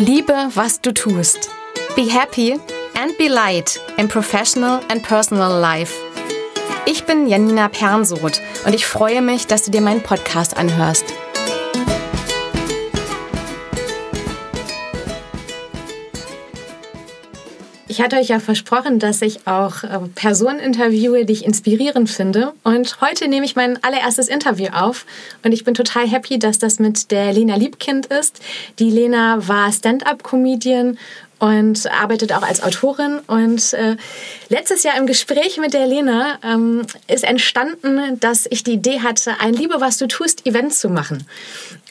Liebe, was du tust. Be happy and be light in professional and personal life. Ich bin Janina Pernsoth und ich freue mich, dass du dir meinen Podcast anhörst. Ich hatte euch ja versprochen, dass ich auch äh, Personen interviewe, die ich inspirierend finde. Und heute nehme ich mein allererstes Interview auf. Und ich bin total happy, dass das mit der Lena Liebkind ist. Die Lena war Stand-up-Comedian und arbeitet auch als Autorin. Und äh, letztes Jahr im Gespräch mit der Lena ähm, ist entstanden, dass ich die Idee hatte, ein Liebe, was du tust, Event zu machen.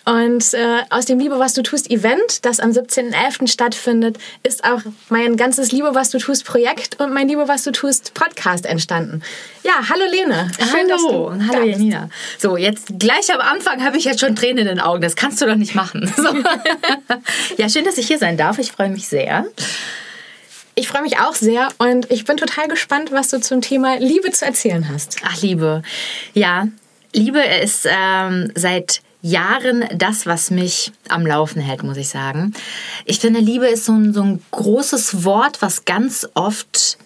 Und äh, aus dem Liebe, was du tust Event, das am 17.11. stattfindet, ist auch mein ganzes Liebe, was du tust Projekt und mein Liebe, was du tust Podcast entstanden. Ja, hallo Lene. Schön, hallo, hallo Janina. So, jetzt gleich am Anfang habe ich jetzt schon Tränen in den Augen. Das kannst du doch nicht machen. So. ja, schön, dass ich hier sein darf. Ich freue mich sehr. Ich freue mich auch sehr und ich bin total gespannt, was du zum Thema Liebe zu erzählen hast. Ach, Liebe. Ja, Liebe ist ähm, seit Jahren das, was mich am Laufen hält, muss ich sagen. Ich finde, Liebe ist so ein, so ein großes Wort, was ganz oft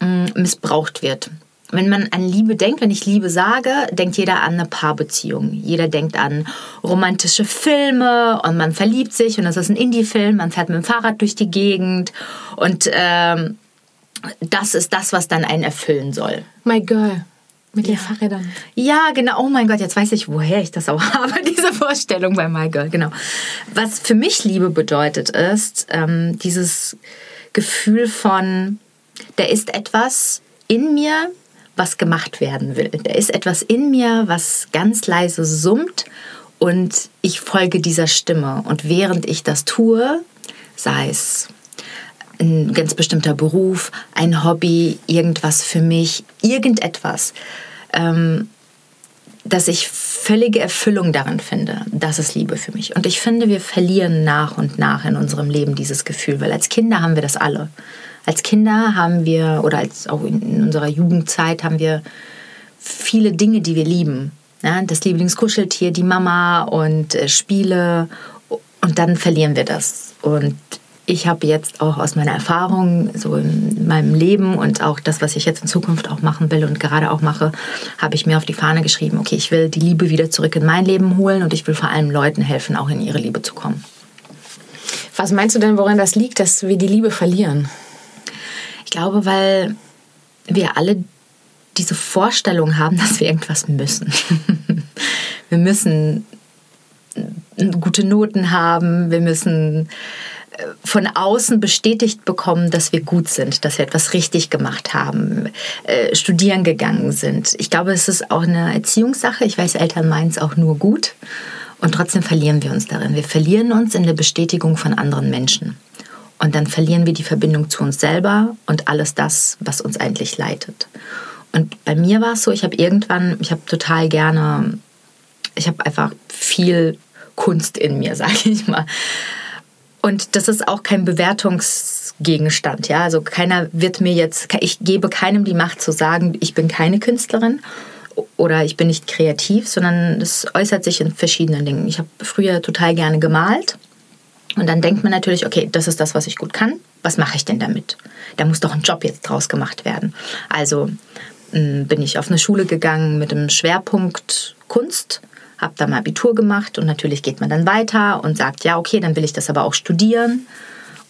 mh, mm, missbraucht wird. Wenn man an Liebe denkt, wenn ich Liebe sage, denkt jeder an eine Paarbeziehung. Jeder denkt an romantische Filme und man verliebt sich und das ist ein Indie-Film, man fährt mit dem Fahrrad durch die Gegend und ähm, das ist das, was dann einen erfüllen soll. My Girl. Mit den ja. Fahrrädern. Ja, genau. Oh mein Gott, jetzt weiß ich, woher ich das auch habe, diese Vorstellung bei My Girl. Genau. Was für mich Liebe bedeutet, ist ähm, dieses Gefühl von, da ist etwas in mir, was gemacht werden will. Da ist etwas in mir, was ganz leise summt und ich folge dieser Stimme. Und während ich das tue, sei es ein ganz bestimmter Beruf, ein Hobby, irgendwas für mich, irgendetwas, ähm, dass ich völlige Erfüllung darin finde. Das ist Liebe für mich. Und ich finde, wir verlieren nach und nach in unserem Leben dieses Gefühl, weil als Kinder haben wir das alle. Als Kinder haben wir, oder als auch in unserer Jugendzeit haben wir viele Dinge, die wir lieben. Ja, das Lieblingskuscheltier, die Mama und äh, Spiele. Und dann verlieren wir das. Und ich habe jetzt auch aus meiner Erfahrung so in meinem Leben und auch das, was ich jetzt in Zukunft auch machen will und gerade auch mache, habe ich mir auf die Fahne geschrieben, okay, ich will die Liebe wieder zurück in mein Leben holen und ich will vor allem Leuten helfen, auch in ihre Liebe zu kommen. Was meinst du denn, woran das liegt, dass wir die Liebe verlieren? Ich glaube, weil wir alle diese Vorstellung haben, dass wir irgendwas müssen. wir müssen gute Noten haben, wir müssen von außen bestätigt bekommen, dass wir gut sind, dass wir etwas richtig gemacht haben, äh, studieren gegangen sind. Ich glaube, es ist auch eine Erziehungssache. Ich weiß, Eltern meinen es auch nur gut. Und trotzdem verlieren wir uns darin. Wir verlieren uns in der Bestätigung von anderen Menschen. Und dann verlieren wir die Verbindung zu uns selber und alles das, was uns eigentlich leitet. Und bei mir war es so, ich habe irgendwann, ich habe total gerne, ich habe einfach viel Kunst in mir, sage ich mal. Und das ist auch kein Bewertungsgegenstand. Ja? Also keiner wird mir jetzt, ich gebe keinem die Macht zu sagen, ich bin keine Künstlerin oder ich bin nicht kreativ, sondern es äußert sich in verschiedenen Dingen. Ich habe früher total gerne gemalt. Und dann denkt man natürlich, okay, das ist das, was ich gut kann. Was mache ich denn damit? Da muss doch ein Job jetzt draus gemacht werden. Also hm, bin ich auf eine Schule gegangen mit dem Schwerpunkt Kunst habe da mal Abitur gemacht und natürlich geht man dann weiter und sagt, ja, okay, dann will ich das aber auch studieren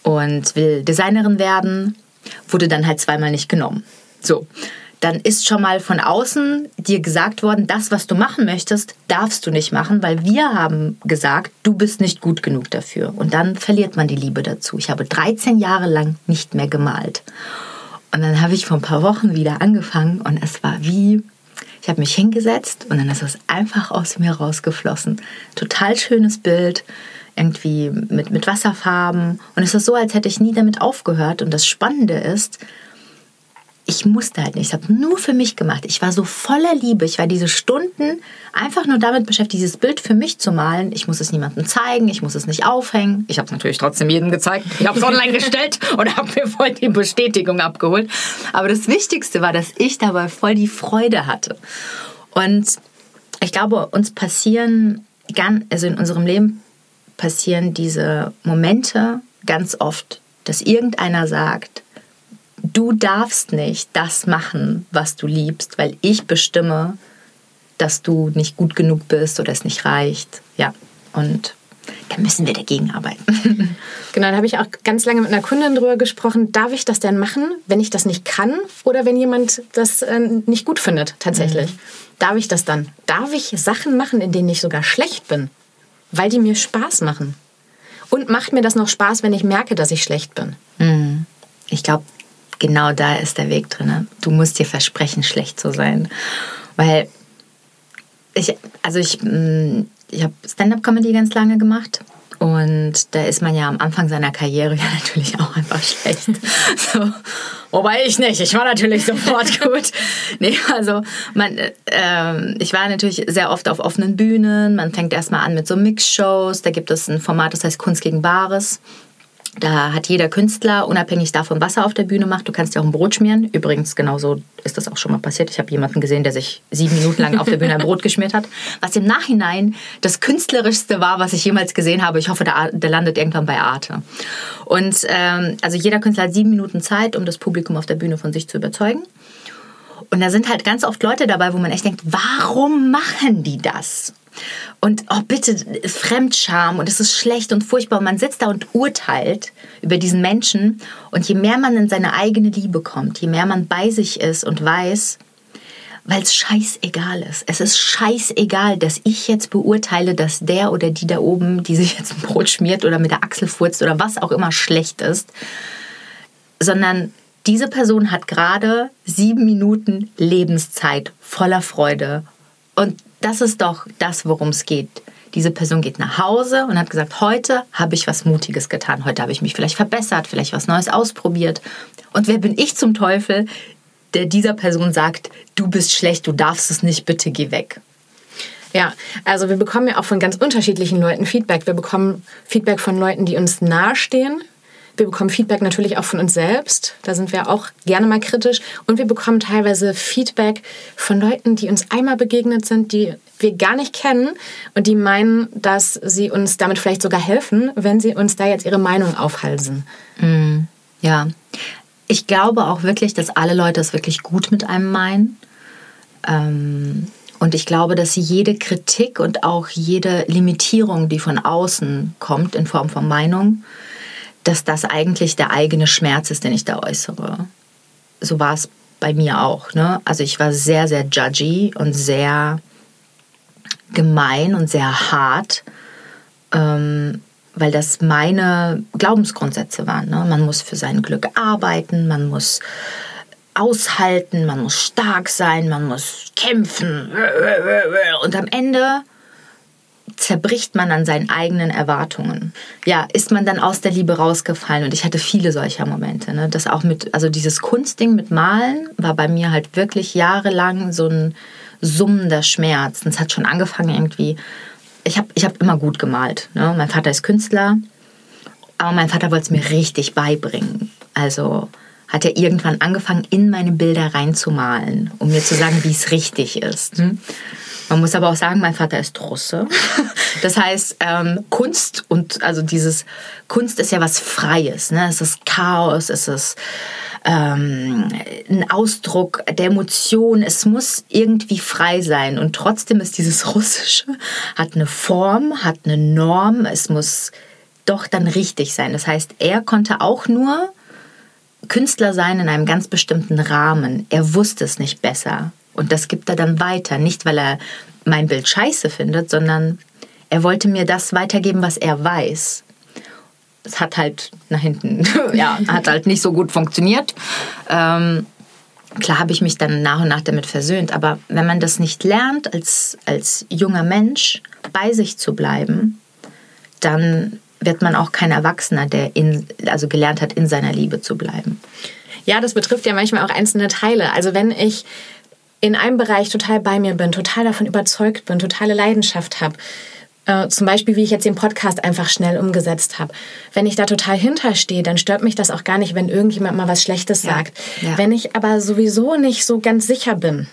und will Designerin werden. Wurde dann halt zweimal nicht genommen. So, dann ist schon mal von außen dir gesagt worden, das, was du machen möchtest, darfst du nicht machen, weil wir haben gesagt, du bist nicht gut genug dafür. Und dann verliert man die Liebe dazu. Ich habe 13 Jahre lang nicht mehr gemalt. Und dann habe ich vor ein paar Wochen wieder angefangen und es war wie ich habe mich hingesetzt und dann ist es einfach aus mir rausgeflossen. Total schönes Bild, irgendwie mit, mit Wasserfarben. Und es ist so, als hätte ich nie damit aufgehört. Und das Spannende ist, ich musste halt nicht. Ich habe nur für mich gemacht. Ich war so voller Liebe. Ich war diese Stunden einfach nur damit beschäftigt, dieses Bild für mich zu malen. Ich muss es niemandem zeigen. Ich muss es nicht aufhängen. Ich habe es natürlich trotzdem jedem gezeigt. Ich habe es online gestellt und habe mir voll die Bestätigung abgeholt. Aber das Wichtigste war, dass ich dabei voll die Freude hatte. Und ich glaube, uns passieren, also in unserem Leben passieren diese Momente ganz oft, dass irgendeiner sagt, du darfst nicht das machen, was du liebst, weil ich bestimme, dass du nicht gut genug bist oder es nicht reicht. Ja, und da müssen wir dagegen arbeiten. Genau, da habe ich auch ganz lange mit einer Kundin drüber gesprochen. Darf ich das denn machen, wenn ich das nicht kann oder wenn jemand das äh, nicht gut findet tatsächlich? Mhm. Darf ich das dann? Darf ich Sachen machen, in denen ich sogar schlecht bin, weil die mir Spaß machen? Und macht mir das noch Spaß, wenn ich merke, dass ich schlecht bin? Mhm. Ich glaube, genau da ist der Weg drin. Du musst dir versprechen, schlecht zu sein. Weil ich, also ich, mm, ich habe Stand-up-Comedy ganz lange gemacht. Und da ist man ja am Anfang seiner Karriere ja natürlich auch einfach schlecht. So. Wobei ich nicht. Ich war natürlich sofort gut. Nee, also man, äh, ich war natürlich sehr oft auf offenen Bühnen. Man fängt erstmal an mit so Mix-Shows. Da gibt es ein Format, das heißt Kunst gegen Bares. Da hat jeder Künstler, unabhängig davon, was er auf der Bühne macht, du kannst dir auch ein Brot schmieren. Übrigens, genauso ist das auch schon mal passiert. Ich habe jemanden gesehen, der sich sieben Minuten lang auf der Bühne ein Brot geschmiert hat. Was im Nachhinein das künstlerischste war, was ich jemals gesehen habe. Ich hoffe, der, der landet irgendwann bei Arte. Und ähm, also jeder Künstler hat sieben Minuten Zeit, um das Publikum auf der Bühne von sich zu überzeugen. Und da sind halt ganz oft Leute dabei, wo man echt denkt, warum machen die das? Und oh bitte, Fremdscham und es ist schlecht und furchtbar. Und man sitzt da und urteilt über diesen Menschen. Und je mehr man in seine eigene Liebe kommt, je mehr man bei sich ist und weiß, weil es scheißegal ist. Es ist scheißegal, dass ich jetzt beurteile, dass der oder die da oben, die sich jetzt ein Brot schmiert oder mit der Achsel furzt oder was auch immer schlecht ist, sondern diese Person hat gerade sieben Minuten Lebenszeit voller Freude. Und das ist doch das, worum es geht. Diese Person geht nach Hause und hat gesagt, heute habe ich was Mutiges getan. Heute habe ich mich vielleicht verbessert, vielleicht was Neues ausprobiert. Und wer bin ich zum Teufel, der dieser Person sagt, du bist schlecht, du darfst es nicht, bitte geh weg. Ja, also wir bekommen ja auch von ganz unterschiedlichen Leuten Feedback. Wir bekommen Feedback von Leuten, die uns nahestehen, wir bekommen Feedback natürlich auch von uns selbst. Da sind wir auch gerne mal kritisch. Und wir bekommen teilweise Feedback von Leuten, die uns einmal begegnet sind, die wir gar nicht kennen und die meinen, dass sie uns damit vielleicht sogar helfen, wenn sie uns da jetzt ihre Meinung aufhalsen. Mm, ja. Ich glaube auch wirklich, dass alle Leute es wirklich gut mit einem meinen. Ähm, und ich glaube, dass jede Kritik und auch jede Limitierung, die von außen kommt in Form von Meinung, dass das eigentlich der eigene Schmerz ist, den ich da äußere. So war es bei mir auch. Ne? Also ich war sehr, sehr judgy und sehr gemein und sehr hart, ähm, weil das meine Glaubensgrundsätze waren. Ne? Man muss für sein Glück arbeiten, man muss aushalten, man muss stark sein, man muss kämpfen. Und am Ende zerbricht man an seinen eigenen Erwartungen. Ja, ist man dann aus der Liebe rausgefallen und ich hatte viele solcher Momente. Ne? Das auch mit, also dieses Kunstding mit Malen war bei mir halt wirklich jahrelang so ein summender Schmerz. Und es hat schon angefangen irgendwie. Ich habe ich hab immer gut gemalt. Ne? Mein Vater ist Künstler, aber mein Vater wollte es mir richtig beibringen. Also hat er irgendwann angefangen, in meine Bilder reinzumalen, um mir zu sagen, wie es richtig ist. Hm? Man muss aber auch sagen, mein Vater ist Russe. Das heißt, ähm, Kunst und also dieses Kunst ist ja was Freies. Ne? Es ist Chaos, es ist ähm, ein Ausdruck der Emotion. Es muss irgendwie frei sein. Und trotzdem ist dieses Russische, hat eine Form, hat eine Norm. Es muss doch dann richtig sein. Das heißt, er konnte auch nur Künstler sein in einem ganz bestimmten Rahmen. Er wusste es nicht besser. Und das gibt er dann weiter. Nicht, weil er mein Bild scheiße findet, sondern er wollte mir das weitergeben, was er weiß. Es hat halt nach hinten, ja, hat halt nicht so gut funktioniert. Ähm, klar habe ich mich dann nach und nach damit versöhnt, aber wenn man das nicht lernt, als, als junger Mensch bei sich zu bleiben, dann wird man auch kein Erwachsener, der in, also gelernt hat, in seiner Liebe zu bleiben. Ja, das betrifft ja manchmal auch einzelne Teile. Also wenn ich in einem Bereich total bei mir bin, total davon überzeugt bin, totale Leidenschaft habe, äh, zum Beispiel, wie ich jetzt den Podcast einfach schnell umgesetzt habe. Wenn ich da total hinterstehe, dann stört mich das auch gar nicht, wenn irgendjemand mal was Schlechtes ja. sagt. Ja. Wenn ich aber sowieso nicht so ganz sicher bin,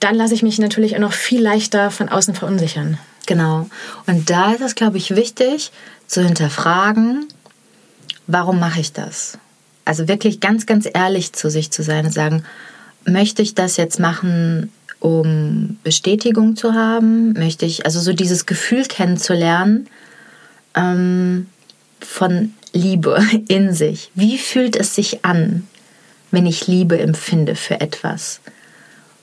dann lasse ich mich natürlich auch noch viel leichter von außen verunsichern. Genau. Und da ist es, glaube ich, wichtig zu hinterfragen, warum mache ich das? Also wirklich ganz, ganz ehrlich zu sich zu sein und sagen, möchte ich das jetzt machen, um Bestätigung zu haben? Möchte ich, also so dieses Gefühl kennenzulernen ähm, von Liebe in sich. Wie fühlt es sich an, wenn ich Liebe empfinde für etwas?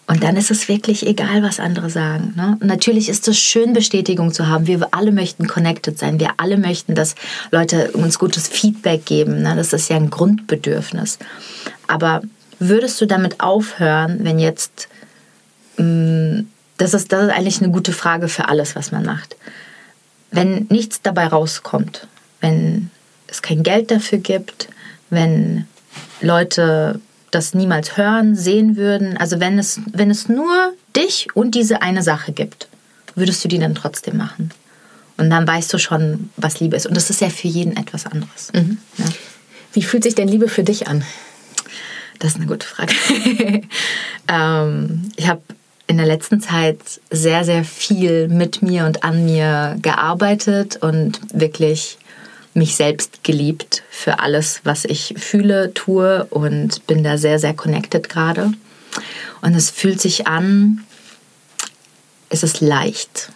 Und dann ist es wirklich egal, was andere sagen. Ne? natürlich ist es schön, Bestätigung zu haben. Wir alle möchten connected sein. Wir alle möchten, dass Leute uns gutes Feedback geben. Ne? Das ist ja ein Grundbedürfnis. Aber würdest du damit aufhören, wenn jetzt, mh, mm, das, ist, das ist eigentlich eine gute Frage für alles, was man macht. Wenn nichts dabei rauskommt, wenn es kein Geld dafür gibt, wenn Leute das niemals hören, sehen würden. Also wenn es, wenn es nur dich und diese eine Sache gibt, würdest du die dann trotzdem machen. Und dann weißt du schon, was Liebe ist. Und das ist ja für jeden etwas anderes. Mhm. Ja. Wie fühlt sich denn Liebe für dich an? Das ist eine gute Frage. ähm, ich habe in der letzten Zeit sehr, sehr viel mit mir und an mir gearbeitet und wirklich mich selbst geliebt für alles, was ich fühle, tue und bin da sehr, sehr connected gerade. Und es fühlt sich an, es ist leicht.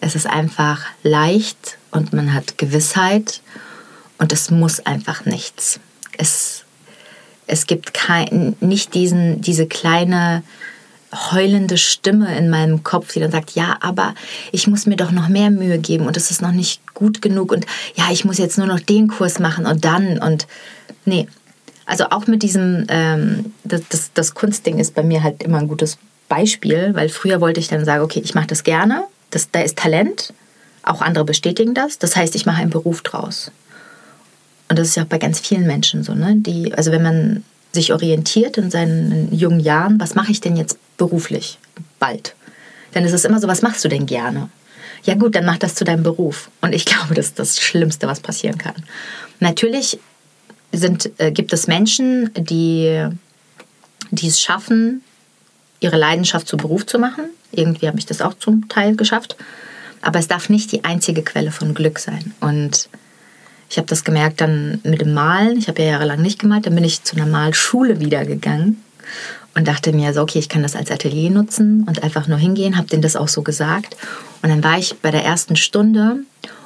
Es ist einfach leicht und man hat Gewissheit und es muss einfach nichts. Es, es gibt kein, nicht diesen, diese kleine heulende Stimme in meinem Kopf, die dann sagt, ja, aber ich muss mir doch noch mehr Mühe geben und es ist noch nicht gut genug und ja, ich muss jetzt nur noch den Kurs machen und dann und nee. Also auch mit diesem, ähm, das, das, das Kunstding ist bei mir halt immer ein gutes Beispiel, weil früher wollte ich dann sagen, okay, ich mache das gerne, das, da ist Talent, auch andere bestätigen das, das heißt, ich mache einen Beruf draus. Und das ist ja auch bei ganz vielen Menschen so, ne? Die, also wenn man sich orientiert in seinen jungen Jahren, was mache ich denn jetzt beruflich bald? Ist es immer so, was machst du denn gerne? Ja gut, dann mach das zu deinem Beruf. Und ich glaube, das ist das Schlimmste, was passieren kann. Natürlich sind, äh, gibt es Menschen, die, die es schaffen, ihre Leidenschaft zu Beruf zu machen. Irgendwie habe ich das auch zum Teil geschafft. Aber es darf nicht die einzige Quelle von Glück sein. Und ich habe das gemerkt dann mit dem Malen. Ich habe ja jahrelang nicht gemalt. Dann bin ich zu einer Malschule wieder gegangen und dachte mir so, okay, ich kann das als Atelier nutzen und einfach nur hingehen. Habe denen das auch so gesagt. Und dann war ich bei der ersten Stunde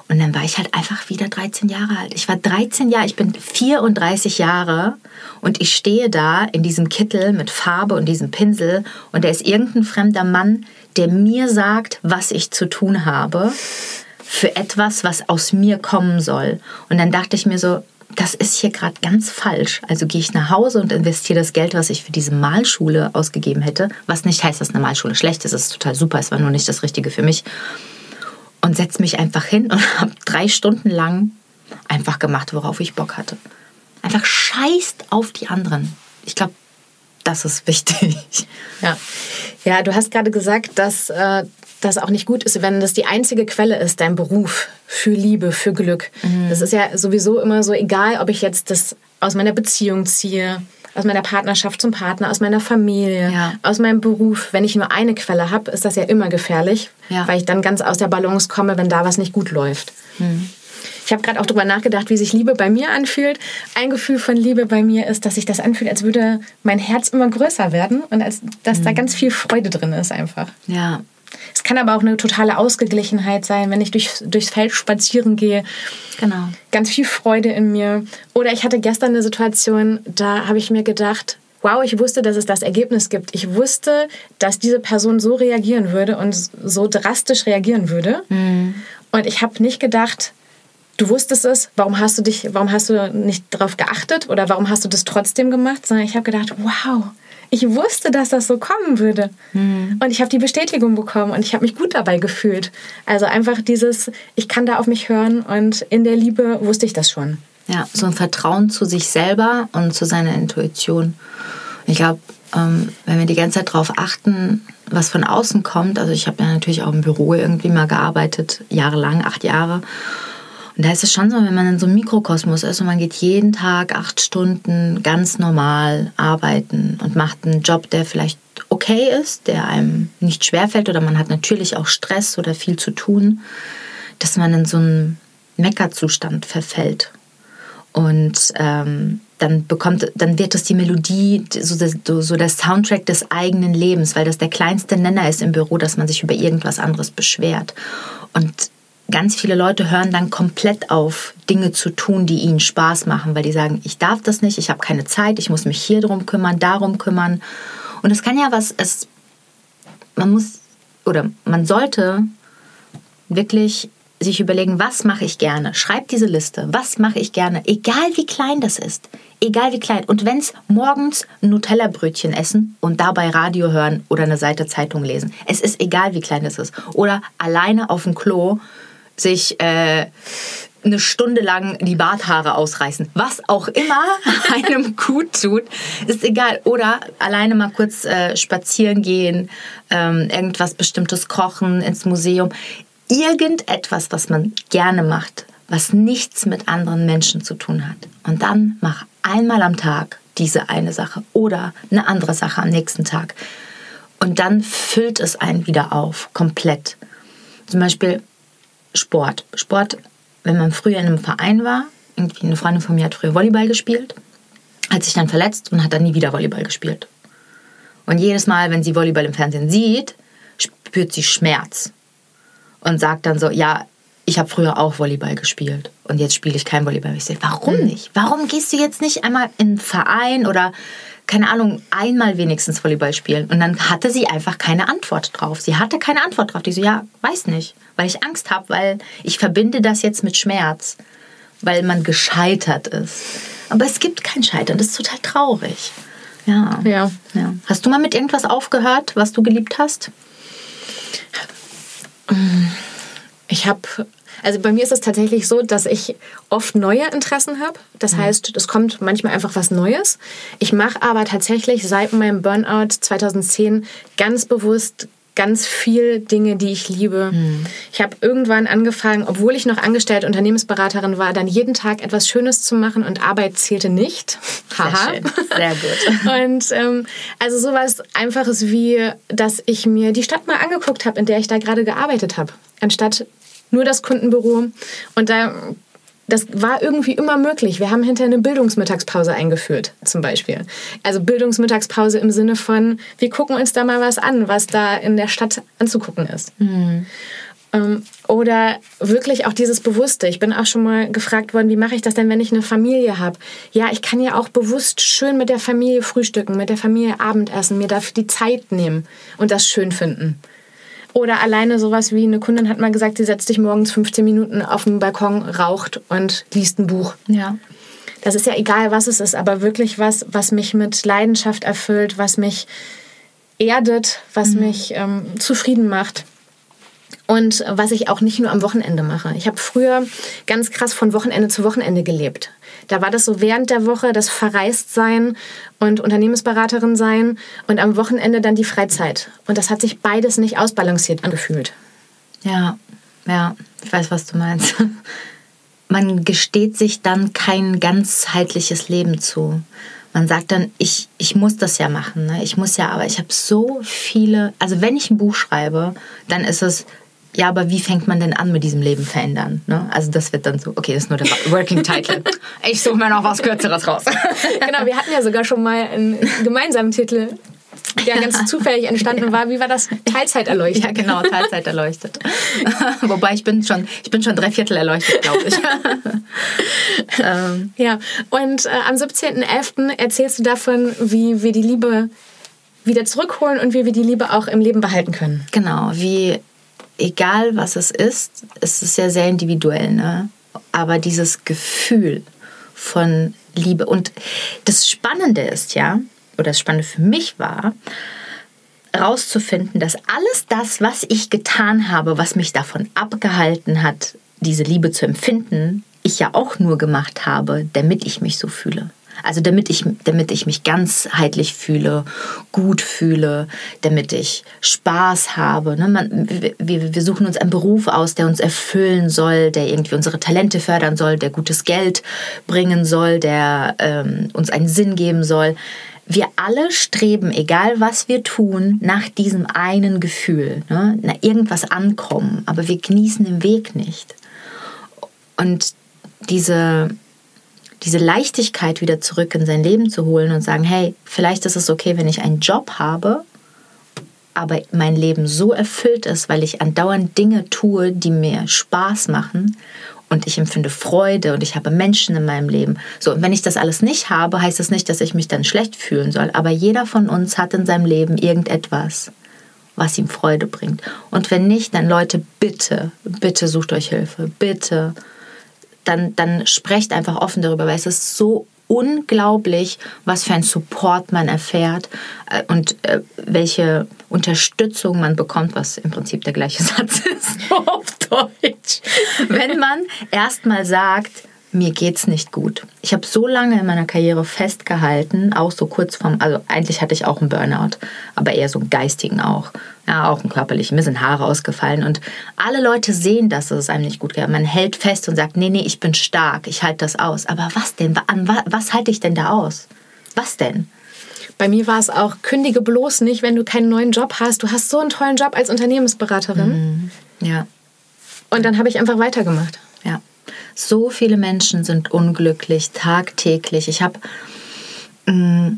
und dann war ich halt einfach wieder 13 Jahre alt. Ich war 13 Jahre, ich bin 34 Jahre und ich stehe da in diesem Kittel mit Farbe und diesem Pinsel und da ist irgendein fremder Mann, der mir sagt, was ich zu tun habe für etwas, was aus mir kommen soll. Und dann dachte ich mir so, das ist hier gerade ganz falsch. Also gehe ich nach Hause und investiere das Geld, was ich für diese Malschule ausgegeben hätte, was nicht heißt, dass eine Malschule schlecht ist, es ist total super, es war nur nicht das Richtige für mich. Und setze mich einfach hin und habe drei Stunden lang einfach gemacht, worauf ich Bock hatte. Einfach scheißt auf die anderen. Ich glaube, das ist wichtig. Ja, ja du hast gerade gesagt, dass äh, das auch nicht gut ist, wenn das die einzige Quelle ist, dein Beruf für Liebe, für Glück. Mhm. Das ist ja sowieso immer so, egal ob ich jetzt das aus meiner Beziehung ziehe, aus meiner Partnerschaft zum Partner, aus meiner Familie, ja. aus meinem Beruf. Wenn ich nur eine Quelle habe, ist das ja immer gefährlich, ja. weil ich dann ganz aus der Balance komme, wenn da was nicht gut läuft. Mhm. Ich habe gerade auch darüber nachgedacht, wie sich Liebe bei mir anfühlt. Ein Gefühl von Liebe bei mir ist, dass sich das anfühlt, als würde mein Herz immer größer werden und als dass mhm. da ganz viel Freude drin ist einfach. Ja, es kann aber auch eine totale Ausgeglichenheit sein, wenn ich durch, durchs Feld spazieren gehe. Genau. Ganz viel Freude in mir. Oder ich hatte gestern eine Situation, da habe ich mir gedacht, wow, ich wusste, dass es das Ergebnis gibt. Ich wusste, dass diese Person so reagieren würde und so drastisch reagieren würde. Mhm. Und ich habe nicht gedacht, du wusstest es, warum hast du dich, warum hast du nicht darauf geachtet oder warum hast du das trotzdem gemacht, sondern ich habe gedacht, wow, ich wusste, dass das so kommen würde. Mhm. Und ich habe die Bestätigung bekommen und ich habe mich gut dabei gefühlt. Also einfach dieses, ich kann da auf mich hören und in der Liebe wusste ich das schon. Ja, so ein Vertrauen zu sich selber und zu seiner Intuition. Ich glaube, ähm, wenn wir die ganze Zeit darauf achten, was von außen kommt, also ich habe ja natürlich auch im Büro irgendwie mal gearbeitet, jahrelang, acht Jahre. Und da ist es schon so, wenn man in so einem Mikrokosmos ist und man geht jeden Tag acht Stunden ganz normal arbeiten und macht einen Job, der vielleicht okay ist, der einem nicht schwerfällt oder man hat natürlich auch Stress oder viel zu tun, dass man in so einen Meckerzustand verfällt. Und ähm, dann bekommt, dann wird das die Melodie, so, das, so der Soundtrack des eigenen Lebens, weil das der kleinste Nenner ist im Büro, dass man sich über irgendwas anderes beschwert. Und ganz viele Leute hören dann komplett auf, Dinge zu tun, die ihnen Spaß machen, weil die sagen, ich darf das nicht, ich habe keine Zeit, ich muss mich hier drum kümmern, darum kümmern. Und es kann ja was, es, man muss oder man sollte wirklich sich überlegen, was mache ich gerne. Schreib diese Liste. Was mache ich gerne? Egal wie klein das ist. Egal wie klein. Und wenn es morgens Nutella-Brötchen essen und dabei Radio hören oder eine Seite Zeitung lesen. Es ist egal, wie klein das ist. Oder alleine auf dem Klo sich äh, eine Stunde lang die Barthaare ausreißen. Was auch immer einem gut tut, ist egal. Oder alleine mal kurz äh, spazieren gehen, ähm, irgendwas Bestimmtes kochen, ins Museum irgendetwas, was man gerne macht, was nichts mit anderen Menschen zu tun hat. Und dann mach einmal am Tag diese eine Sache oder eine andere Sache am nächsten Tag. Und dann füllt es einen wieder auf, komplett. Zum Beispiel Sport. Sport, wenn man früher in einem Verein war, irgendwie eine Freundin von mir hat früher Volleyball gespielt, hat sich dann verletzt und hat dann nie wieder Volleyball gespielt. Und jedes Mal, wenn sie Volleyball im Fernsehen sieht, spürt sie Schmerz und sagt dann so, ja, ich habe früher auch Volleyball gespielt und jetzt spiele ich kein Volleyball. Ich sage, warum hm. nicht? Warum gehst du jetzt nicht einmal in einen Verein oder keine Ahnung, einmal wenigstens Volleyball spielen? Und dann hatte sie einfach keine Antwort drauf. Sie hatte keine Antwort drauf. Die so, ja, weiß nicht, weil ich Angst habe, weil ich verbinde das jetzt mit Schmerz, weil man gescheitert ist. Aber es gibt kein Scheitern, das ist total traurig. Ja. ja. ja. Hast du mal mit irgendwas aufgehört, was du geliebt hast? Ich habe, also bei mir ist es tatsächlich so, dass ich oft neue Interessen habe. Das heißt, es kommt manchmal einfach was Neues. Ich mache aber tatsächlich seit meinem Burnout 2010 ganz bewusst ganz viel Dinge, die ich liebe. Mhm. Ich habe irgendwann angefangen, obwohl ich noch angestellte Unternehmensberaterin war, dann jeden Tag etwas Schönes zu machen und Arbeit zählte nicht. Haha. Sehr, Sehr gut. und ähm, also sowas Einfaches wie, dass ich mir die Stadt mal angeguckt habe, in der ich da gerade gearbeitet habe, anstatt nur das Kundenbüro. Und da das war irgendwie immer möglich. Wir haben hinterher eine Bildungsmittagspause eingeführt, zum Beispiel. Also Bildungsmittagspause im Sinne von, wir gucken uns da mal was an, was da in der Stadt anzugucken ist. Mhm. oder wirklich auch dieses Bewusste. Ich bin auch schon mal gefragt worden, wie mache ich das denn, wenn ich eine Familie habe? Ja, ich kann ja auch bewusst schön mit der Familie frühstücken, mit der Familie Abendessen, mir dafür die Zeit nehmen und das schön finden. Oder alleine sowas wie eine Kundin hat mal gesagt, sie setzt sich morgens 15 Minuten auf den Balkon, raucht und liest ein Buch. Ja. Das ist ja egal, was es ist, aber wirklich was, was mich mit Leidenschaft erfüllt, was mich erdet, was mhm. mich ähm, zufrieden macht. Und was ich auch nicht nur am Wochenende mache. Ich habe früher ganz krass von Wochenende zu Wochenende gelebt. Da war das so während der Woche das Verreistsein und Unternehmensberaterin sein und am Wochenende dann die Freizeit. Und das hat sich beides nicht ausbalanciert angefühlt. Ja, ja, ich weiß, was du meinst. Man gesteht sich dann kein ganzheitliches Leben zu. Man sagt dann, ich, ich muss das ja machen. Ne? Ich muss ja, aber ich habe so viele, also wenn ich ein Buch schreibe, dann ist es ja, aber wie fängt man denn an mit diesem Leben verändern? Ne? Also das wird dann so, okay, das ist nur der Working Title. Ich suche mir noch was Kürzeres raus. genau, wir hatten ja sogar schon mal einen gemeinsamen Titel, der ganz zufällig entstanden war. Wie war das? Teilzeit erleuchtet. Ja, genau, Teilzeit erleuchtet. Wobei ich bin schon, ich bin schon drei Viertel erleuchtet, glaube ich. ähm. Ja, und äh, am 17.11. erzählst du davon, wie wir die Liebe wieder zurückholen und wie wir die Liebe auch im Leben behalten können. Genau, wie egal was es ist, es ist ja sehr individuell, ne? aber dieses Gefühl von Liebe und das Spannende ist ja, oder das Spannende für mich war, herauszufinden, dass alles das, was ich getan habe, was mich davon abgehalten hat, diese Liebe zu empfinden, ich ja auch nur gemacht habe, damit ich mich so fühle. Also damit ich, damit ich mich ganzheitlich fühle, gut fühle, damit ich Spaß habe. Ne? Man, wir, wir suchen uns einen Beruf aus, der uns erfüllen soll, der irgendwie unsere Talente fördern soll, der gutes Geld bringen soll, der ähm, uns einen Sinn geben soll. wir alle streben, egal was wir tun, nach diesem einen Gefühl, ne? nach irgendwas ankommen, aber wir genießen den Weg nicht. Und diese, diese Leichtigkeit wieder zurück in sein Leben zu holen und sagen, hey, vielleicht ist es okay, wenn ich einen Job habe, aber mein Leben so erfüllt ist, weil ich andauernd Dinge tue, die mir Spaß machen und ich empfinde Freude und ich habe Menschen in meinem Leben. So, und wenn ich das alles nicht habe, heißt das nicht, dass ich mich dann schlecht fühlen soll. Aber jeder von uns hat in seinem Leben irgendetwas, was ihm Freude bringt. Und wenn nicht, dann Leute, bitte, bitte sucht euch Hilfe. Bitte. Dann, dann sprecht einfach offen darüber, weil es ist so unglaublich, was für ein Support man erfährt äh, und äh, welche Unterstützung man bekommt, was im Prinzip der gleiche Satz ist auf Deutsch. Wenn man erstmal sagt, mir geht's nicht gut. Ich habe so lange in meiner Karriere festgehalten, auch so kurz vorm, also eigentlich hatte ich auch einen Burnout, aber eher so einen geistigen auch. Ja, auch einen körperlichen. Mir sind Haare ausgefallen und alle Leute sehen, dass es einem nicht gut geht. Man hält fest und sagt, nee, nee, ich bin stark, ich halte das aus. Aber was denn? An was halte ich denn da aus? Was denn? Bei mir war es auch, kündige bloß nicht, wenn du keinen neuen Job hast. Du hast so einen tollen Job als Unternehmensberaterin. Mhm. Ja. Und dann habe ich einfach weitergemacht. So viele Menschen sind unglücklich tagtäglich. Ich habe mm,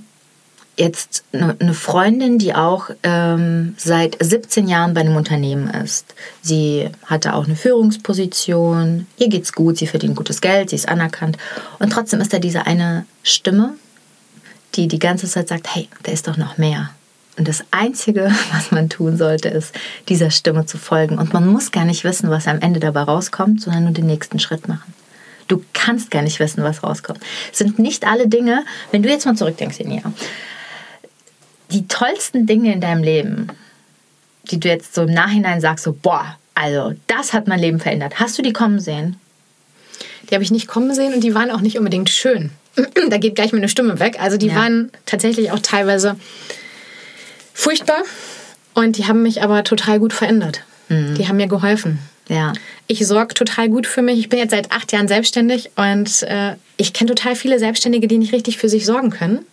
jetzt eine Freundin, die auch ähm, seit 17 Jahren bei einem Unternehmen ist. Sie hatte auch eine Führungsposition, ihr geht's gut, sie verdient gutes Geld, sie ist anerkannt. Und trotzdem ist da diese eine Stimme, die die ganze Zeit sagt, hey, da ist doch noch mehr. Und das Einzige, was man tun sollte, ist, dieser Stimme zu folgen. Und man muss gar nicht wissen, was am Ende dabei rauskommt, sondern nur den nächsten Schritt machen. Du kannst gar nicht wissen, was rauskommt. Es sind nicht alle Dinge, wenn du jetzt mal zurückdenkst, Enia, die tollsten Dinge in deinem Leben, die du jetzt so im Nachhinein sagst, so, boah, also das hat mein Leben verändert. Hast du die kommen sehen? Die habe ich nicht kommen sehen und die waren auch nicht unbedingt schön. da geht gleich meine Stimme weg. Also die ja. waren tatsächlich auch teilweise furchtbar und die haben mich aber total gut verändert. Mhm. Die haben mir geholfen. Ja. Ich sorge total gut für mich. Ich bin jetzt seit acht Jahren selbstständig und äh, ich kenne total viele Selbstständige, die nicht richtig für sich sorgen können.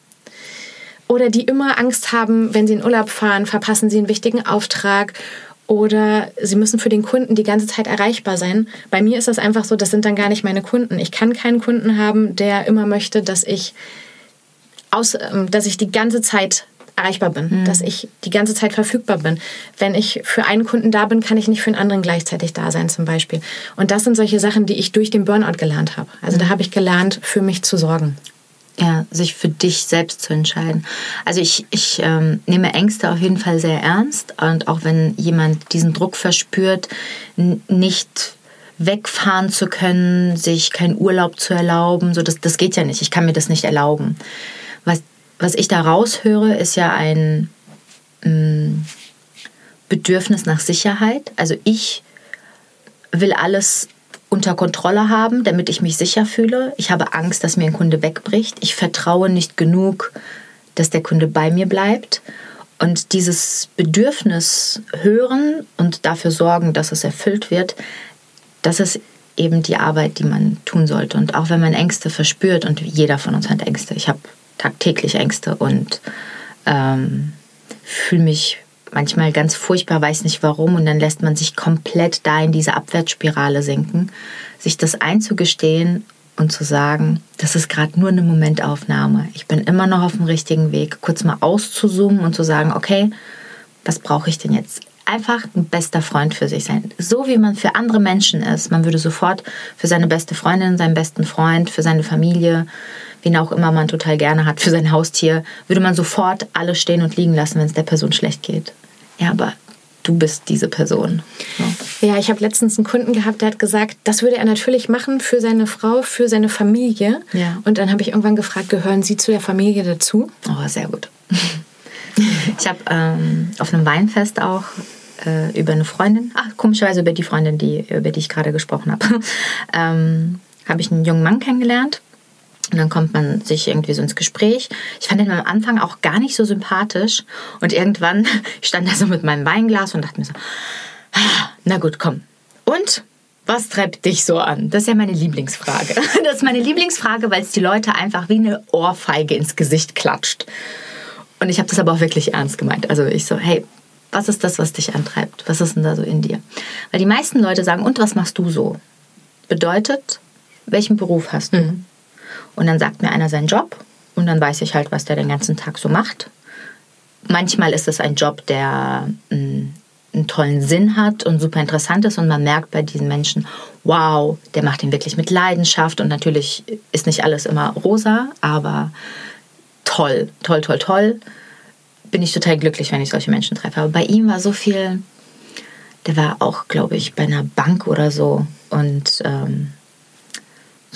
Oder die immer Angst haben, wenn sie in Urlaub fahren, verpassen sie einen wichtigen Auftrag oder sie müssen für den Kunden die ganze Zeit erreichbar sein. Bei mir ist das einfach so, das sind dann gar nicht meine Kunden. Ich kann keinen Kunden haben, der immer möchte, dass ich, aus, ähm, dass ich die ganze Zeit erreichbar bin, mhm. dass ich die ganze Zeit verfügbar bin. Wenn ich für einen Kunden da bin, kann ich nicht für einen anderen gleichzeitig da sein zum Beispiel. Und das sind solche Sachen, die ich durch den Burnout gelernt habe. Also mhm. da habe ich gelernt, für mich zu sorgen. Ja, sich für dich selbst zu entscheiden. Also ich, ich ähm, nehme Ängste auf jeden Fall sehr ernst und auch wenn jemand diesen Druck verspürt, nicht wegfahren zu können, sich keinen Urlaub zu erlauben, so das, das geht ja nicht. Ich kann mir das nicht erlauben. Was was ich da raushöre, ist ja ein mm, Bedürfnis nach Sicherheit. Also ich will alles unter Kontrolle haben, damit ich mich sicher fühle. Ich habe Angst, dass mir ein Kunde wegbricht. Ich vertraue nicht genug, dass der Kunde bei mir bleibt. Und dieses Bedürfnis hören und dafür sorgen, dass es erfüllt wird, das ist eben die Arbeit, die man tun sollte. Und auch wenn man Ängste verspürt, und jeder von uns hat Ängste, ich habe tagtäglich Ängste und ähm, fühle mich manchmal ganz furchtbar, weiß nicht warum und dann lässt man sich komplett da in diese Abwärtsspirale sinken. Sich das einzugestehen und zu sagen, das ist gerade nur eine Momentaufnahme. Ich bin immer noch auf dem richtigen Weg. Kurz mal auszuzoomen und zu sagen, okay, was brauche ich denn jetzt? Einfach ein bester Freund für sich sein. So wie man für andere Menschen ist. Man würde sofort für seine beste Freundin, seinen besten Freund, für seine Familie, wen auch immer man total gerne hat, für sein Haustier, würde man sofort alles stehen und liegen lassen, wenn es der Person schlecht geht. Ja, aber du bist diese Person. So. Ja, ich habe letztens einen Kunden gehabt, der hat gesagt, das würde er natürlich machen für seine Frau, für seine Familie. Ja. Und dann habe ich irgendwann gefragt, gehören Sie zu der Familie dazu? Oh, sehr gut. ich habe ähm, auf einem Weinfest auch äh, über eine Freundin, ach, komischerweise über die Freundin, die, über die ich gerade gesprochen habe, ähm, habe ich einen jungen Mann kennengelernt und dann kommt man sich irgendwie so ins Gespräch. Ich fand ihn am Anfang auch gar nicht so sympathisch. Und irgendwann stand er so mit meinem Weinglas und dachte mir so, ah, na gut, komm. Und was treibt dich so an? Das ist ja meine Lieblingsfrage. Das ist meine Lieblingsfrage, weil es die Leute einfach wie eine Ohrfeige ins Gesicht klatscht. Und ich habe das aber auch wirklich ernst gemeint. Also ich so, hey, was ist das, was dich antreibt? Was ist denn da so in dir? Weil die meisten Leute sagen, und was machst du so? Bedeutet, welchen Beruf hast du? Mhm. Und dann sagt mir einer seinen Job und dann weiß ich halt, was der den ganzen Tag so macht. Manchmal ist es ein Job, der mm, einen tollen Sinn hat und super interessant ist und man merkt bei diesen Menschen, wow, der macht ihn wirklich mit Leidenschaft und natürlich ist nicht alles immer rosa, aber toll, toll, toll, toll. Bin ich total glücklich, wenn ich solche Menschen treffe. Aber bei ihm war so viel, der war auch, glaube ich, bei einer Bank oder so und ähm,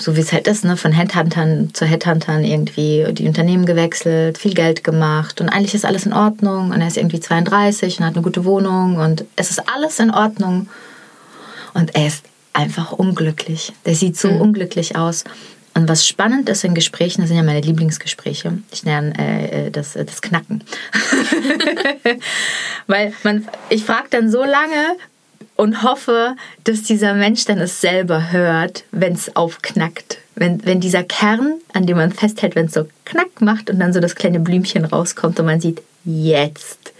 so wie es halt ist, ne, von Headhuntern zu Headhuntern irgendwie die Unternehmen gewechselt, viel Geld gemacht und eigentlich ist alles in Ordnung und er ist irgendwie 32 und hat eine gute Wohnung und es ist alles in Ordnung und er ist einfach unglücklich. Der sieht so mhm. unglücklich aus. Und was spannend ist in Gesprächen, das sind ja meine Lieblingsgespräche, ich nenne äh, äh das, äh, das Knacken. Weil man, ich frage dann so lange, und hoffe, dass dieser Mensch dann es selber hört, wenn es aufknackt. Wenn, wenn dieser Kern, an dem man festhält, wenn es so knack macht und dann so das kleine Blümchen rauskommt und man sieht, jetzt,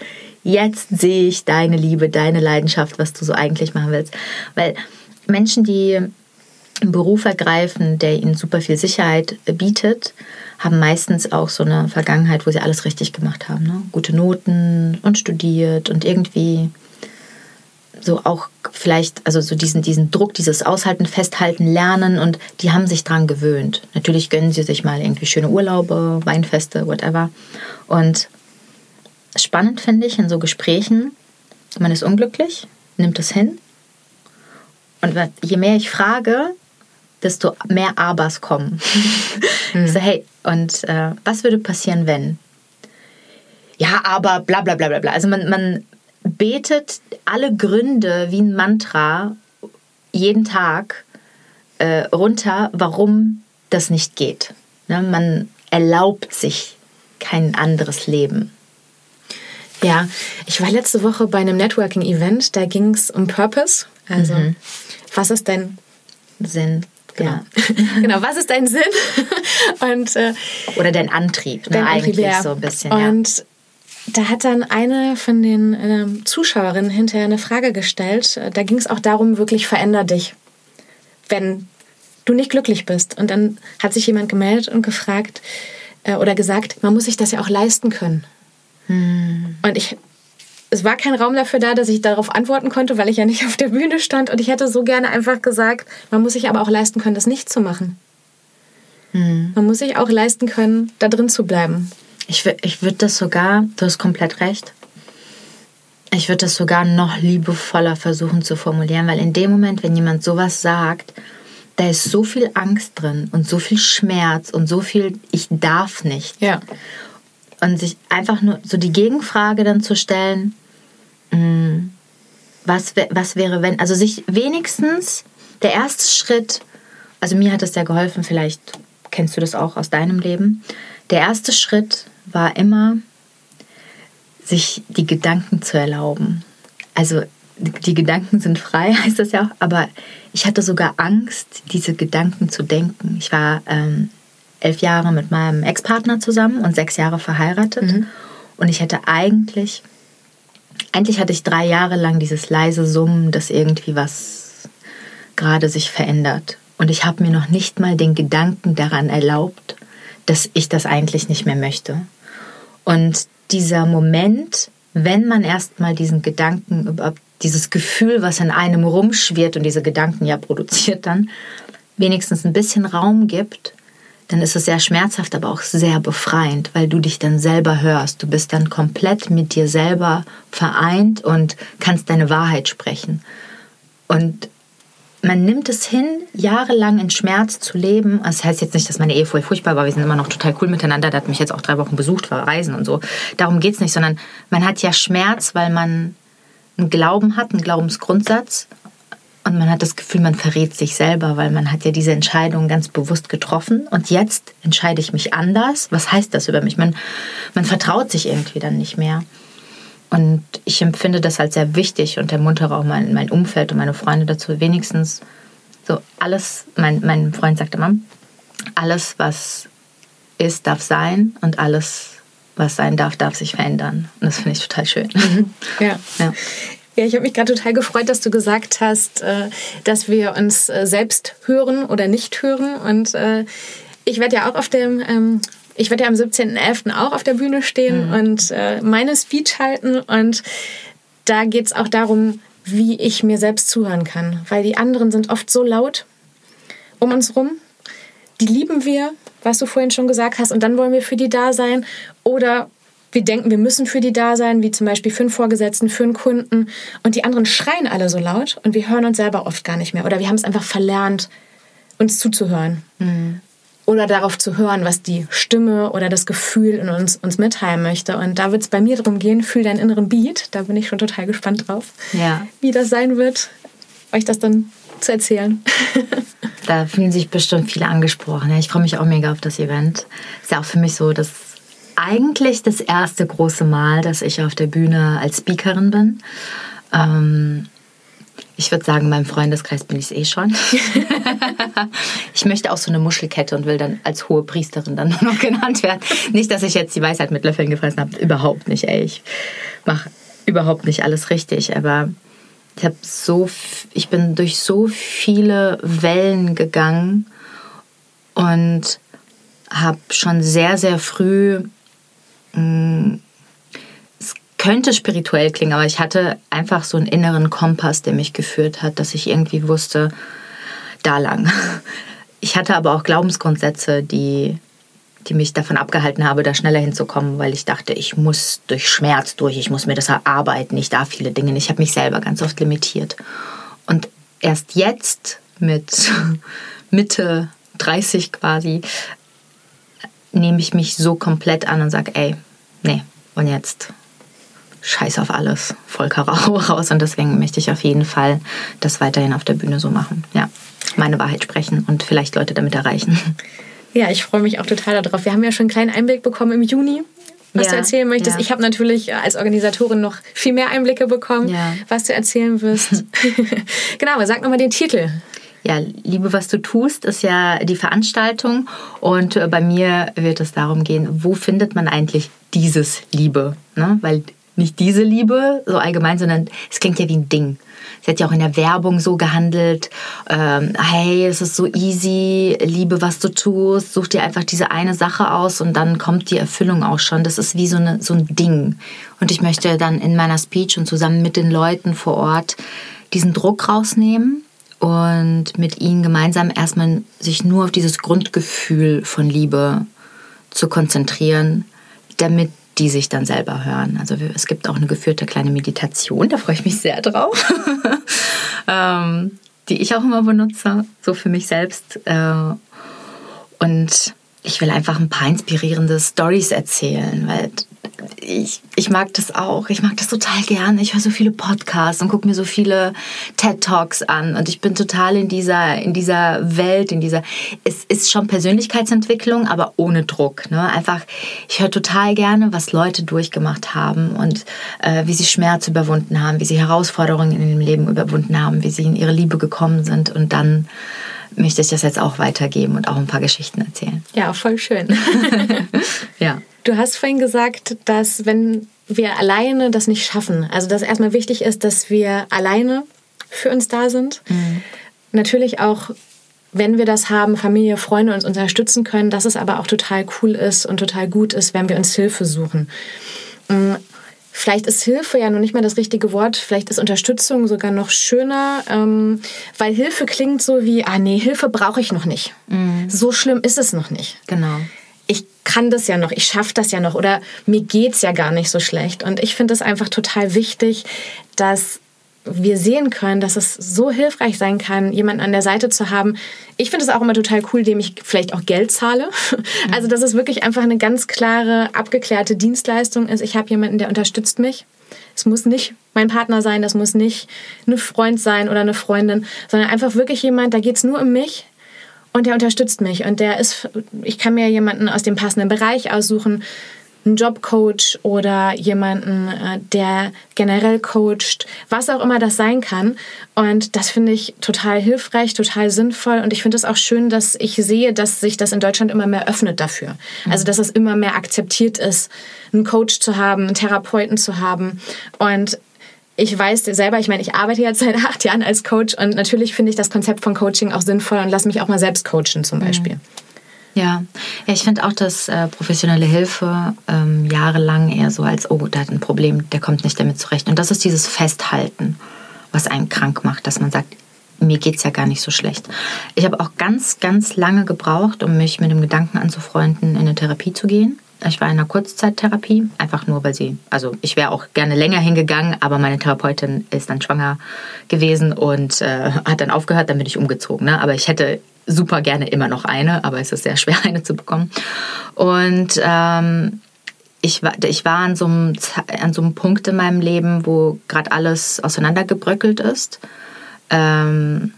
jetzt sehe ich deine Liebe, deine Leidenschaft, was du so eigentlich machen willst. Weil Menschen, die einen Beruf ergreifen, der ihnen super viel Sicherheit bietet, haben meistens auch so eine Vergangenheit, wo sie alles richtig gemacht haben. Ne? Gute Noten und studiert und irgendwie so auch vielleicht, also so diesen, diesen Druck, dieses Aushalten, Festhalten, Lernen und die haben sich dran gewöhnt. Natürlich gönnen sie sich mal irgendwie schöne Urlaube, Weinfeste, whatever. Und spannend finde ich in so Gesprächen, man ist unglücklich, nimmt es hin. Und je mehr ich frage, desto mehr Abers kommen. Ich so, hey, und äh, was würde passieren, wenn? Ja, aber bla bla bla bla bla. Also man, man betet alle Gründe wie ein Mantra jeden Tag äh, runter, warum das nicht geht. Ne? Man erlaubt sich kein anderes Leben. Ja, ich war letzte Woche bei einem Networking-Event, da ging es um Purpose. Also, mhm. was ist dein Sinn? Genau. Ja. genau, was ist dein Sinn? Und, äh, Oder dein Antrieb, ne? dein Antrieb, eigentlich ja. so ein bisschen. Und ja da hat dann eine von den äh, Zuschauerinnen hinterher eine Frage gestellt. Da ging es auch darum, wirklich veränder dich, wenn du nicht glücklich bist. Und dann hat sich jemand gemeldet und gefragt äh, oder gesagt, man muss sich das ja auch leisten können. Hm. Und ich, es war kein Raum dafür da, dass ich darauf antworten konnte, weil ich ja nicht auf der Bühne stand. Und ich hätte so gerne einfach gesagt, man muss sich aber auch leisten können, das nicht zu machen. Hm. Man muss sich auch leisten können, da drin zu bleiben. Ich, ich würde das sogar, du hast komplett recht, ich würde das sogar noch liebevoller versuchen zu formulieren, weil in dem Moment, wenn jemand sowas sagt, da ist so viel Angst drin und so viel Schmerz und so viel ich darf nicht. Ja. Und sich einfach nur so die Gegenfrage dann zu stellen, hm, was, was wäre, wenn, also sich wenigstens der erste Schritt, also mir hat es ja geholfen, vielleicht kennst du das auch aus deinem Leben, der erste Schritt war immer, sich die Gedanken zu erlauben. Also die Gedanken sind frei, heißt das ja auch, aber ich hatte sogar Angst, diese Gedanken zu denken. Ich war ähm, elf Jahre mit meinem Ex-Partner zusammen und sechs Jahre verheiratet. Mhm. Und ich hätte eigentlich, eigentlich hatte ich drei Jahre lang dieses leise Summen, dass irgendwie was gerade sich verändert. Und ich habe mir noch nicht mal den Gedanken daran erlaubt, dass ich das eigentlich nicht mehr möchte. Und dieser Moment, wenn man erstmal diesen Gedanken, dieses Gefühl, was in einem rumschwirrt und diese Gedanken ja produziert dann, wenigstens ein bisschen Raum gibt, dann ist es sehr schmerzhaft, aber auch sehr befreiend, weil du dich dann selber hörst. Du bist dann komplett mit dir selber vereint und kannst deine Wahrheit sprechen. Und man nimmt es hin, jahrelang in Schmerz zu leben. Das heißt jetzt nicht, dass meine Ehe voll furchtbar war. Wir sind immer noch total cool miteinander. Der hat mich jetzt auch drei Wochen besucht, war reisen und so. Darum geht es nicht, sondern man hat ja Schmerz, weil man einen Glauben hat, einen Glaubensgrundsatz. Und man hat das Gefühl, man verrät sich selber, weil man hat ja diese Entscheidung ganz bewusst getroffen. Und jetzt entscheide ich mich anders. Was heißt das über mich? Man, man vertraut sich irgendwie dann nicht mehr. Und ich empfinde das als sehr wichtig und ermuntere auch mein, mein Umfeld und meine Freunde dazu, wenigstens so alles, mein, mein Freund sagt immer, alles, was ist, darf sein und alles, was sein darf, darf sich verändern. Und das finde ich total schön. Ja. ja. Ja, ich habe mich gerade total gefreut, dass du gesagt hast, äh, dass wir uns äh, selbst hören oder nicht hören. Und äh, ich werde ja auch auf dem, ähm, ich werde ja am 17.11. auch auf der Bühne stehen mhm. und meine Speech halten. Und da geht es auch darum, wie ich mir selbst zuhören kann. Weil die anderen sind oft so laut um uns rum. Die lieben wir, was du vorhin schon gesagt hast, und dann wollen wir für die da sein. Oder wir denken, wir müssen für die da sein, wie zum Beispiel für einen Vorgesetzten, für einen Kunden. Und die anderen schreien alle so laut und wir hören uns selber oft gar nicht mehr. Oder wir haben es einfach verlernt, uns zuzuhören. Mhm. Oder darauf zu hören, was die Stimme oder das Gefühl in uns, uns mitteilen möchte. Und da wird es bei mir darum gehen, fühl deinen inneren Beat. Da bin ich schon total gespannt drauf, ja. wie das sein wird, euch das dann zu erzählen. da fühlen sich bestimmt viele angesprochen. ich freue mich auch mega auf das Event. Ist ja auch für mich so das eigentlich das erste große Mal, dass ich auf der Bühne als Speakerin bin. Ähm, ich würde sagen, in meinem Freundeskreis bin ich es eh schon. ich möchte auch so eine Muschelkette und will dann als hohe Priesterin dann nur noch genannt werden. Nicht, dass ich jetzt die Weisheit mit Löffeln gefressen habe. Überhaupt nicht, ey. Ich mache überhaupt nicht alles richtig. Aber ich habe so, ich bin durch so viele Wellen gegangen und habe schon sehr, sehr früh Mm, es könnte spirituell klingen, aber ich hatte einfach so einen inneren Kompass, der mich geführt hat, dass ich irgendwie wusste, da lang. Ich hatte aber auch Glaubensgrundsätze, die, die mich davon abgehalten haben, da schneller hinzukommen, weil ich dachte, ich muss durch Schmerz durch, ich muss mir das erarbeiten, ich darf viele Dinge. Ich habe mich selber ganz oft limitiert. Und erst jetzt mit Mitte 30 quasi nehme ich mich so komplett an und sage, ey, nee, und jetzt scheiß auf alles, voll Karacho raus. Und deswegen möchte ich auf jeden Fall das weiterhin auf der Bühne so machen. Ja, meine Wahrheit sprechen und vielleicht Leute damit erreichen. Ja, ich freue mich auch total darauf. Wir haben ja schon einen kleinen Einblick bekommen im Juni, was ja, du erzählen möchtest. Ja. Ich habe natürlich als Organisatorin noch viel mehr Einblicke bekommen, ja. was du erzählen wirst. genau, sag nochmal den Titel ja, Liebe, was du tust, ist ja die Veranstaltung. Und äh, bei mir wird es darum gehen, wo findet man eigentlich dieses Liebe? Ne? Weil nicht diese Liebe so allgemein, sondern es klingt ja wie ein Ding. Sie hat ja auch in der Werbung so gehandelt, ähm, hey, es ist so easy, liebe, was du tust, such dir einfach diese eine Sache aus und dann kommt die Erfüllung auch schon. Das ist wie so, eine, so ein Ding. Und ich möchte dann in meiner Speech und zusammen mit den Leuten vor Ort diesen Druck rausnehmen und mit ihnen gemeinsam erstmal sich nur auf dieses Grundgefühl von Liebe zu konzentrieren, damit die sich dann selber hören. Also es gibt auch eine geführte kleine Meditation, da freue ich mich sehr drauf, ähm, die ich auch immer benutze, so für mich selbst. Äh, und ich will einfach ein paar inspirierende Stories erzählen, weil ich, ich mag das auch. Ich mag das total gerne. Ich höre so viele Podcasts und gucke mir so viele TED Talks an. Und ich bin total in dieser, in dieser Welt, in dieser. Es ist schon Persönlichkeitsentwicklung, aber ohne Druck. Ne? Einfach, ich höre total gerne, was Leute durchgemacht haben und äh, wie sie Schmerz überwunden haben, wie sie Herausforderungen in ihrem Leben überwunden haben, wie sie in ihre Liebe gekommen sind und dann möchte ich das jetzt auch weitergeben und auch ein paar Geschichten erzählen. Ja, voll schön. ja. Du hast vorhin gesagt, dass wenn wir alleine das nicht schaffen, also dass erstmal wichtig ist, dass wir alleine für uns da sind. Mhm. Natürlich auch, wenn wir das haben, Familie, Freunde uns unterstützen können, dass es aber auch total cool ist und total gut ist, wenn wir uns Hilfe suchen. Vielleicht ist Hilfe ja noch nicht mal das richtige Wort, vielleicht ist Unterstützung sogar noch schöner, ähm, weil Hilfe klingt so wie, ah nee, Hilfe brauche ich noch nicht. Mhm. So schlimm ist es noch nicht. Genau ich kann das ja noch, ich schaffe das ja noch oder mir geht es ja gar nicht so schlecht. Und ich finde es einfach total wichtig, dass wir sehen können, dass es so hilfreich sein kann, jemanden an der Seite zu haben. Ich finde es auch immer total cool, dem ich vielleicht auch Geld zahle. Mhm. Also, dass es wirklich einfach eine ganz klare, abgeklärte Dienstleistung ist. Ich habe jemanden, der unterstützt mich. Es muss nicht mein Partner sein, das muss nicht ein Freund sein oder eine Freundin, sondern einfach wirklich jemand, da geht es nur um mich. Und der unterstützt mich und der ist, ich kann mir jemanden aus dem passenden Bereich aussuchen. Einen Jobcoach oder jemanden, äh, der generell coacht, was auch immer das sein kann. Und das finde ich total hilfreich, total sinnvoll. Und ich finde es auch schön, dass ich sehe, dass sich das in Deutschland immer mehr öffnet dafür. Mhm. Also, dass es immer mehr akzeptiert ist, einen Coach zu haben, einen Therapeuten zu haben. Und ich weiß selber, ich meine, ich arbeite jetzt seit acht Jahren als Coach und natürlich finde ich das Konzept von Coaching auch sinnvoll und lasse mich auch mal selbst coachen zum mhm. Ja, ja ich finde auch, dass äh, professionelle Hilfe ähm, jahrelang eher so als, oh, der hat ein Problem, der kommt nicht damit zurecht. Und das ist dieses Festhalten, was einen krank macht, dass man sagt, mir geht es ja gar nicht so schlecht. Ich habe auch ganz, ganz lange gebraucht, um mich mit dem Gedanken anzufreunden, in eine Therapie zu gehen. Ich war in einer Kurzzeittherapie, einfach nur, weil sie, also ich wäre auch gerne länger hingegangen, aber meine Therapeutin ist dann schwanger gewesen und äh, hat dann aufgehört, dann bin ich umgezogen. Ne? Aber ich hätte super gerne immer noch eine, aber es ist sehr schwer, eine zu bekommen. Und ähm, ich war, ich war an, so einem, an so einem Punkt in meinem Leben, wo gerade alles auseinandergebröckelt ist. Ähm,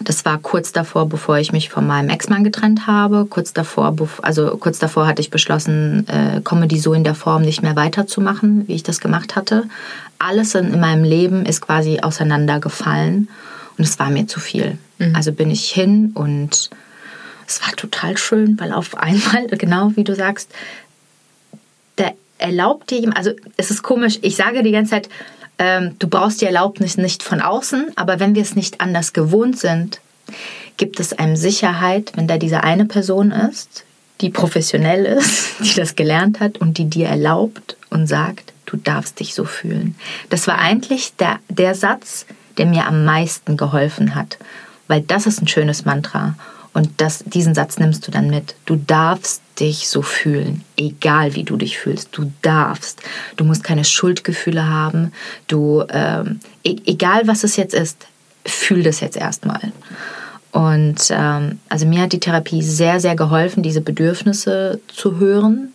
das war kurz davor, bevor ich mich von meinem Ex-Mann getrennt habe. Kurz davor, also kurz davor hatte ich beschlossen, äh, Comedy so in der Form nicht mehr weiterzumachen, wie ich das gemacht hatte. Alles in, in meinem Leben ist quasi auseinandergefallen und es war mir zu viel. Mhm. Also bin ich hin und es war total schön, weil auf einmal, genau wie du sagst, der erlaubt dir, also es ist komisch, ich sage die ganze Zeit, ähm, du brauchst die Erlaubnis nicht von außen, aber wenn wir es nicht anders gewohnt sind, gibt es einem Sicherheit, wenn da diese eine Person ist, die professionell ist, die das gelernt hat und die dir erlaubt und sagt, du darfst dich so fühlen. Das war eigentlich der, der Satz, der mir am meisten geholfen hat, weil das ist ein schönes Mantra. Und das, diesen Satz nimmst du dann mit. Du darfst dich so fühlen, egal wie du dich fühlst. Du darfst. Du musst keine Schuldgefühle haben. Du, ähm, e egal was es jetzt ist, fühl das jetzt erstmal. Und ähm, also mir hat die Therapie sehr, sehr geholfen, diese Bedürfnisse zu hören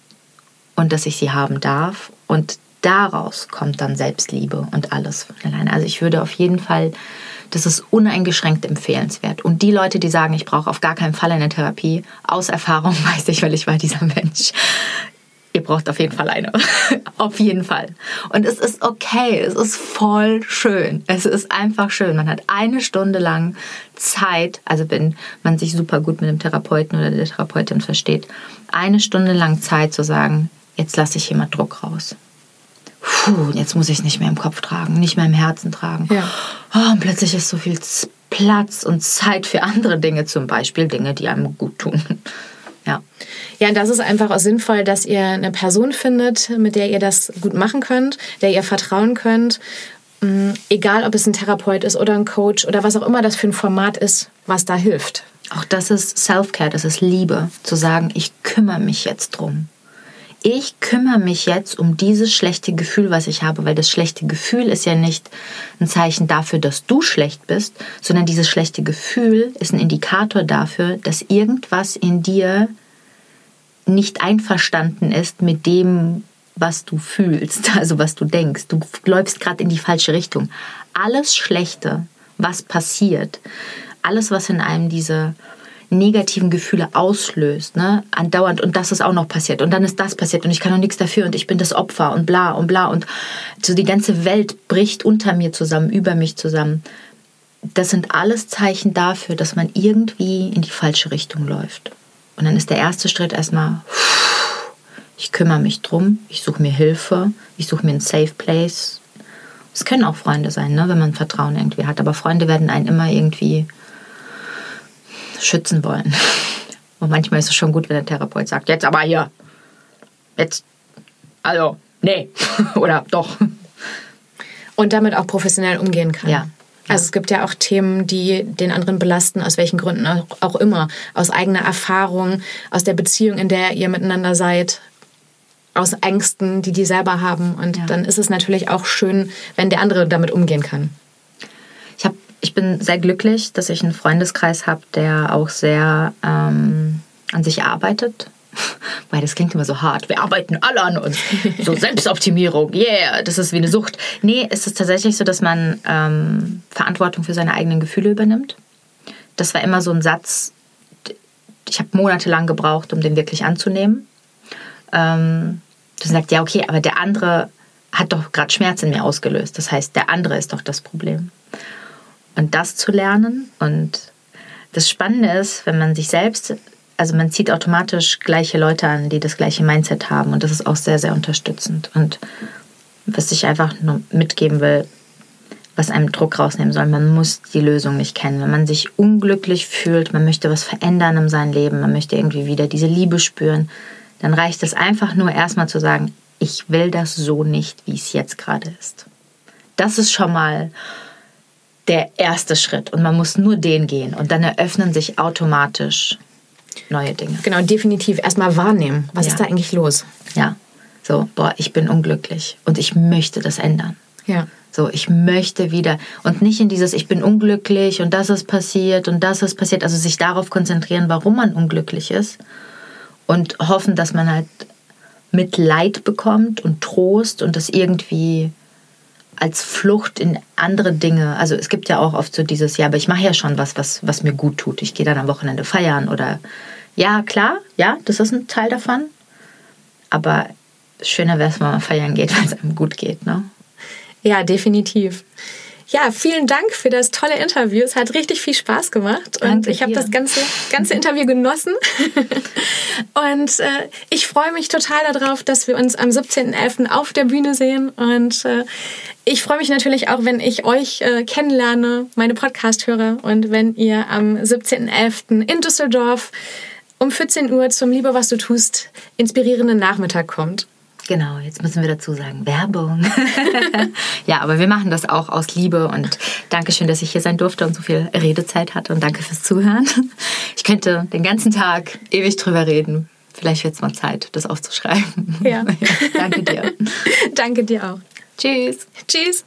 und dass ich sie haben darf. Und daraus kommt dann Selbstliebe und alles von alleine. Also ich würde auf jeden Fall das ist uneingeschränkt empfehlenswert. Und die Leute, die sagen, ich brauche auf gar keinen Fall eine Therapie, aus Erfahrung weiß ich, weil ich war dieser Mensch. Ihr braucht auf jeden Fall eine. auf jeden Fall. Und es ist okay. Es ist voll schön. Es ist einfach schön. Man hat eine Stunde lang Zeit, also wenn man sich super gut mit dem Therapeuten oder der Therapeutin versteht, eine Stunde lang Zeit zu sagen, jetzt lasse ich mal Druck raus puh, jetzt muss ich es nicht mehr im Kopf tragen, nicht mehr im Herzen tragen. Ja. Oh, und plötzlich ist so viel Platz und Zeit für andere Dinge, zum Beispiel Dinge, die einem gut tun. Ja. Ja, und das ist einfach auch sinnvoll, dass ihr eine Person findet, mit der ihr das gut machen könnt, der ihr vertrauen könnt. Mm, egal, ob es ein Therapeut ist oder ein Coach oder was auch immer das für ein Format ist, was da hilft. Auch das ist Self-Care, das ist Liebe, zu sagen, ich kümmere mich jetzt drum ich kümmere mich jetzt um dieses schlechte Gefühl, was ich habe, weil das schlechte Gefühl ist ja nicht ein Zeichen dafür, dass du schlecht bist, sondern dieses schlechte Gefühl ist ein Indikator dafür, dass irgendwas in dir nicht einverstanden ist mit dem, was du fühlst, also was du denkst. Du läufst gerade in die falsche Richtung. Alles Schlechte, was passiert, alles, was in einem diese negativen Gefühle auslöst, ne, andauernd. Und das ist auch noch passiert. Und dann ist das passiert. Und ich kann noch nichts dafür. Und ich bin das Opfer. Und bla und bla. Und so die ganze Welt bricht unter mir zusammen, über mich zusammen. Das sind alles Zeichen dafür, dass man irgendwie in die falsche Richtung läuft. Und dann ist der erste Schritt erstmal, ich kümmere mich drum, ich suche mir Hilfe, ich suche mir einen Safe Place. Es können auch Freunde sein, ne, wenn man Vertrauen irgendwie hat, aber Freunde werden einen immer irgendwie schützen wollen. Und manchmal ist es schon gut, wenn der Therapeut sagt, jetzt aber hier, jetzt, also, nee, oder doch. Und damit auch professionell umgehen kann. Ja. Also es gibt ja auch Themen, die den anderen belasten, aus welchen Gründen auch immer. Aus eigener Erfahrung, aus der Beziehung, in der ihr miteinander seid, aus Ängsten, die die selber haben. Und ja. dann ist es natürlich auch schön, wenn der andere damit umgehen kann ich bin sehr glücklich, dass ich einen Freundeskreis habe, der auch sehr ähm, an sich arbeitet. Weil das klingt immer so hart. Wir arbeiten alle an uns. So Selbstoptimierung, yeah, das ist wie eine Sucht. Nee, es ist tatsächlich so, dass man ähm, Verantwortung für seine eigenen Gefühle übernimmt. Das war immer so ein Satz, ich habe monatelang gebraucht, um den wirklich anzunehmen. Ähm, Du sagst, ja, okay, aber der andere hat doch gerade Schmerz in mir ausgelöst. Das heißt, der andere ist doch das Problem. Und das zu lernen und das Spannende ist, wenn man sich selbst, also man zieht automatisch gleiche Leute an, die das gleiche Mindset haben und das ist auch sehr, sehr unterstützend. Und was ich einfach nur mitgeben will, was einem Druck rausnehmen soll. Man muss die Lösung nicht kennen. Wenn man sich unglücklich fühlt, man möchte was verändern in seinem Leben, man möchte irgendwie wieder diese Liebe spüren, dann reicht es einfach nur erstmal zu sagen, ich will das so nicht, wie es jetzt gerade ist. Das ist schon mal der erste Schritt und man muss nur den gehen und dann eröffnen sich automatisch neue Dinge. Genau, definitiv erstmal wahrnehmen, was ja. ist da eigentlich los? Ja, so, boah, ich bin unglücklich und ich möchte das ändern. Ja. So, ich möchte wieder und nicht in dieses, ich bin unglücklich und das ist passiert und das ist passiert. Also sich darauf konzentrieren, warum man unglücklich ist und hoffen, dass man halt Mitleid bekommt und Trost und das irgendwie als Flucht in andere Dinge. Also es gibt ja auch oft so dieses, ja, aber ich mache ja schon was, was, was mir gut tut. Ich gehe dann am Wochenende feiern oder ja, klar, ja, das ist ein Teil davon. Aber schöner wäre es, wenn man feiern geht, wenn es einem gut geht, ne? Ja, definitiv. Ja, vielen Dank für das tolle Interview. Es hat richtig viel Spaß gemacht und Danke ich habe das ganze, ganze Interview genossen. und äh, ich freue mich total darauf, dass wir uns am 17.11. auf der Bühne sehen. Und äh, ich freue mich natürlich auch, wenn ich euch äh, kennenlerne, meine Podcast-Hörer, und wenn ihr am 17.11. in Düsseldorf um 14 Uhr zum Liebe, was du tust, inspirierenden Nachmittag kommt. Genau, jetzt müssen wir dazu sagen, Werbung. ja, aber wir machen das auch aus Liebe und danke schön, dass ich hier sein durfte und so viel Redezeit hatte und danke fürs Zuhören. Ich könnte den ganzen Tag ewig drüber reden. Vielleicht wird es mal Zeit, das aufzuschreiben. Ja. danke dir. danke dir auch. Tschüss. Tschüss.